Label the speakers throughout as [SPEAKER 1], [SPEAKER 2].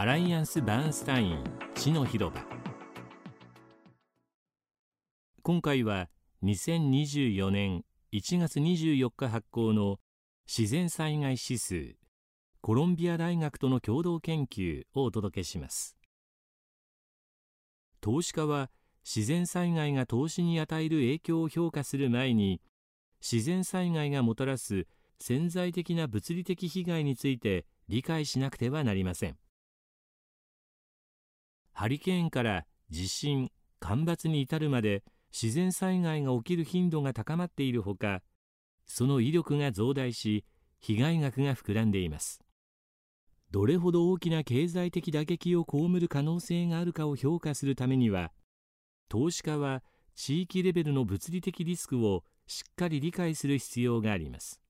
[SPEAKER 1] アライアンス・バーンスタイン地の広場今回は2024年1月24日発行の自然災害指数コロンビア大学との共同研究をお届けします。投資家は自然災害が投資に与える影響を評価する前に自然災害がもたらす潜在的な物理的被害について理解しなくてはなりません。ハリケーンから地震干ばつに至るまで自然災害が起きる頻度が高まっているほかその威力が増大し被害額が膨らんでいます。どれほど大きな経済的打撃を被る可能性があるかを評価するためには投資家は地域レベルの物理的リスクをしっかり理解する必要があります。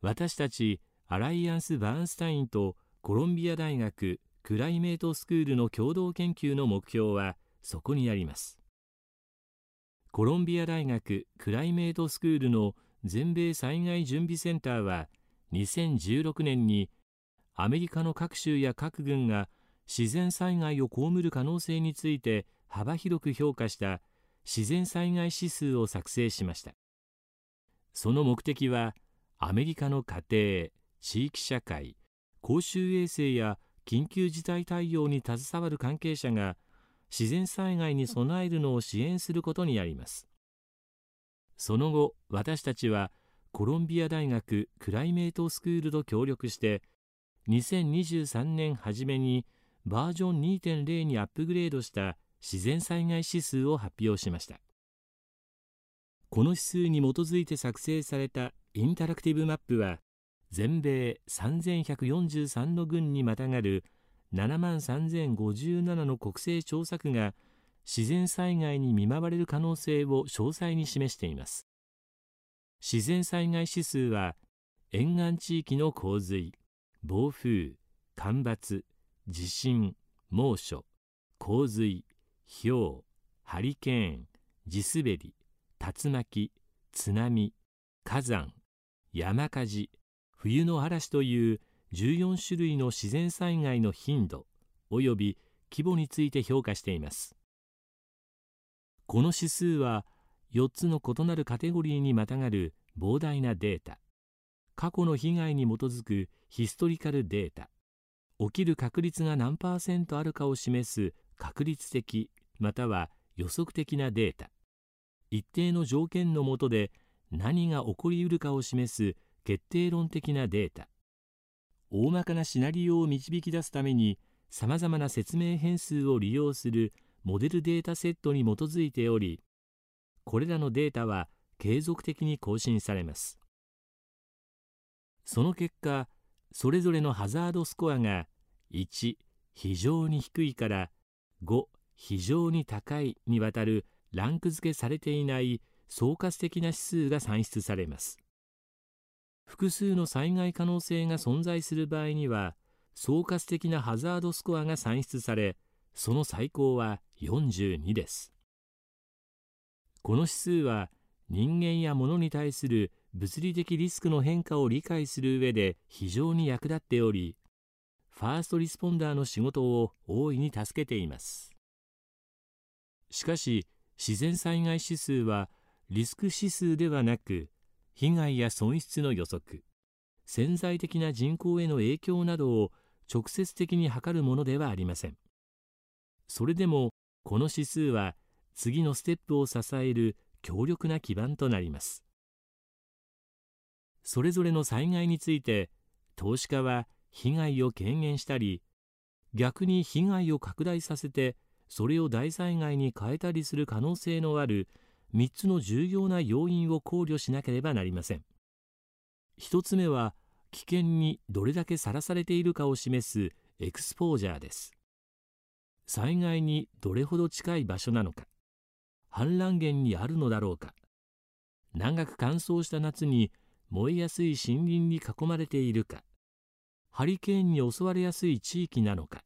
[SPEAKER 1] 私たちアライアンス・バーンスタインとコロンビア大学クライメートスクールの共同研究の目標はそこにあります。コロンビア大学クライメートスクールの全米災害準備センターは2016年にアメリカの各州や各郡が自然災害を被る可能性について幅広く評価した自然災害指数を作成しました。その目的はアメリカの家庭地域社会公衆衛生や緊急事態対応に携わる関係者が自然災害に備えるのを支援することにあります。その後私たちはコロンビア大学クライメートスクールと協力して2023年初めにバージョン2.0にアップグレードした自然災害指数を発表しました。この指数に基づいて作成されたインタラクティブマップは全米3143の郡にまたがる7万3057の国勢調査区が自然災害に見舞われる可能性を詳細に示しています。自然災害指数は沿岸地域の洪水暴風干ばつ地震猛暑洪水ひょうハリケーン地滑り竜巻津波火山山火事冬の嵐という14種類の自然災害の頻度及び規模について評価しています。この指数は4つの異なるカテゴリーにまたがる膨大なデータ過去の被害に基づくヒストリカルデータ起きる確率が何パーセントあるかを示す確率的または予測的なデータ一定の条件の下で何が起こりうるかを示す決定論的なデータ。大まかなシナリオを導き出すためにさまざまな説明変数を利用するモデルデータセットに基づいておりこれらのデータは継続的に更新されます。その結果それぞれのハザードスコアが1非常に低いから5非常に高いにわたるランク付けされていない総括的な指数が算出されます。複数の災害可能性が存在する場合には総括的なハザードスコアが算出されその最高は42です。この指数は人間や物に対する物理的リスクの変化を理解する上で非常に役立っておりファーストリスポンダーの仕事を大いに助けています。しかし自然災害指数はリスク指数ではなく被害や損失の予測潜在的な人口への影響などを直接的に測るものではありません。それでもこの指数は次のステップを支える強力な基盤となります。それぞれの災害について投資家は被害を軽減したり逆に被害を拡大させてそれを大災害に変えたりする可能性のある3つの重要な要因を考慮しなければなりません。1つ目は危険にどれだけさらされているかを示すエクスポージャーです。災害にどれほど近い場所なのか。氾濫源にあるのだろうか。長く乾燥した夏に燃えやすい森林に囲まれているか。ハリケーンに襲われやすい地域なのか。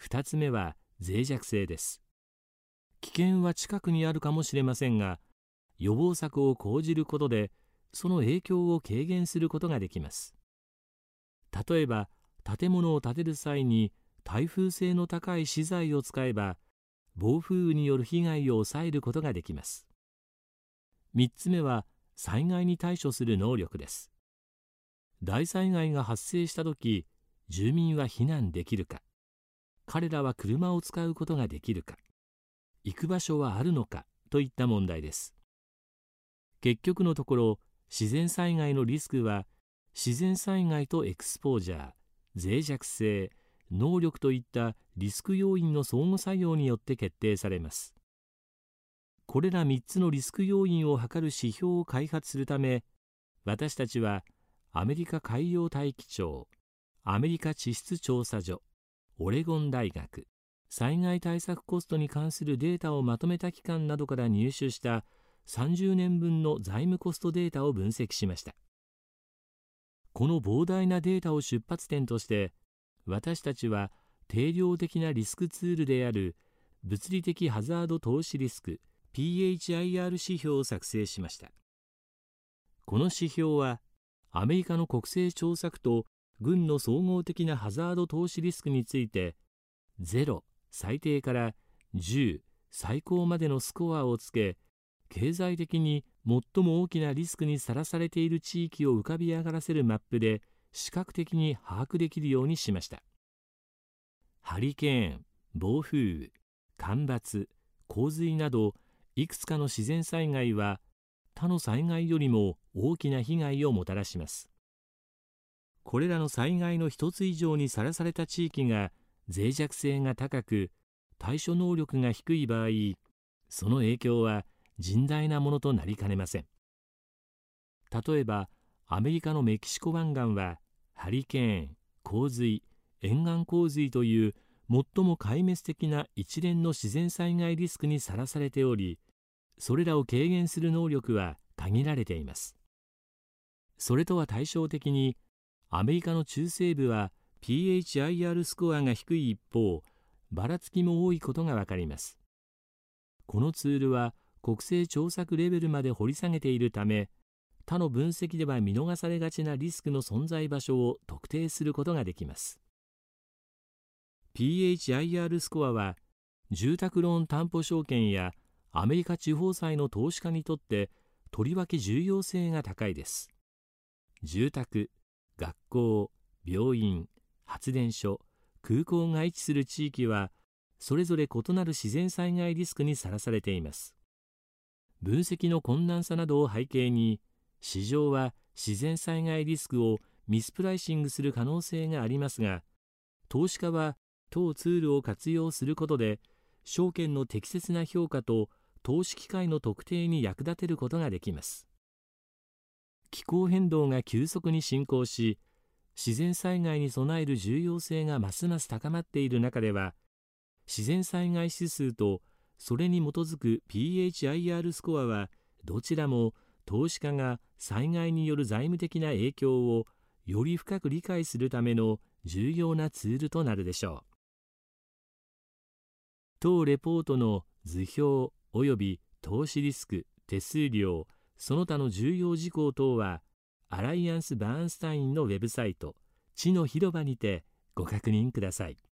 [SPEAKER 1] 2つ目は脆弱性です。危険は近くにあるかもしれませんが予防策を講じることでその影響を軽減することができます。例えば建物を建てる際に耐風性の高い資材を使えば暴風雨による被害を抑えることができます。3つ目は災害に対処する能力です。大災害が発生した時住民は避難できるか。彼らは車を使うことができるか。行く場所はあるのかといった問題です。結局のところ自然災害のリスクは自然災害とエクスポージャー脆弱性能力といったリスク要因の相互作用によって決定されます。これら3つのリスク要因を測る指標を開発するため私たちはアメリカ海洋大気庁アメリカ地質調査所オレゴン大学災害対策コストに関するデータをまとめた機関などから入手した30年分の財務コストデータを分析しました。この膨大なデータを出発点として私たちは定量的なリスクツールである物理的ハザード投資リスク PHIR 指標を作成しました。この指標はアメリカの国勢調査区と軍の総合的なハザード投資リスクについて0最低から10最高までのスコアをつけ経済的に最も大きなリスクにさらされている地域を浮かび上がらせるマップで視覚的に把握できるようにしました。ハリケーン暴風雨干ばつ洪水などいくつかの自然災害は他の災害よりも大きな被害をもたらします。これらの災害の一つ以上にさらされた地域が脆弱性が高く対処能力が低い場合その影響は甚大なものとなりかねません。例えばアメリカのメキシコ湾岸はハリケーン洪水沿岸洪水という最も壊滅的な一連の自然災害リスクにさらされておりそれらを軽減する能力は限られています。それとは対照的にアメリカの中西部は PHIR スコアが低い一方ばらつきも多いことがわかります。このツールは国勢調査レベルまで掘り下げているため他の分析では見逃されがちなリスクの存在場所を特定することができます。PHIR スコアは住宅ローン担保証券やアメリカ地方債の投資家にとってとりわけ重要性が高いです。住宅学校病院発電所空港が位置する地域はそれぞれ異なる自然災害リスクにさらされています。分析の困難さなどを背景に市場は自然災害リスクをミスプライシングする可能性がありますが投資家は当ツールを活用することで証券の適切な評価と投資機会の特定に役立てることができます。気候変動が急速に進行し自然災害に備える重要性がますます高まっている中では自然災害指数とそれに基づく PHIR スコアはどちらも投資家が災害による財務的な影響をより深く理解するための重要なツールとなるでしょう。当レポートの図表及び投資リスク手数料その他の重要事項等はアライアンス・バーンスタインのウェブサイト地の広場にてご確認ください。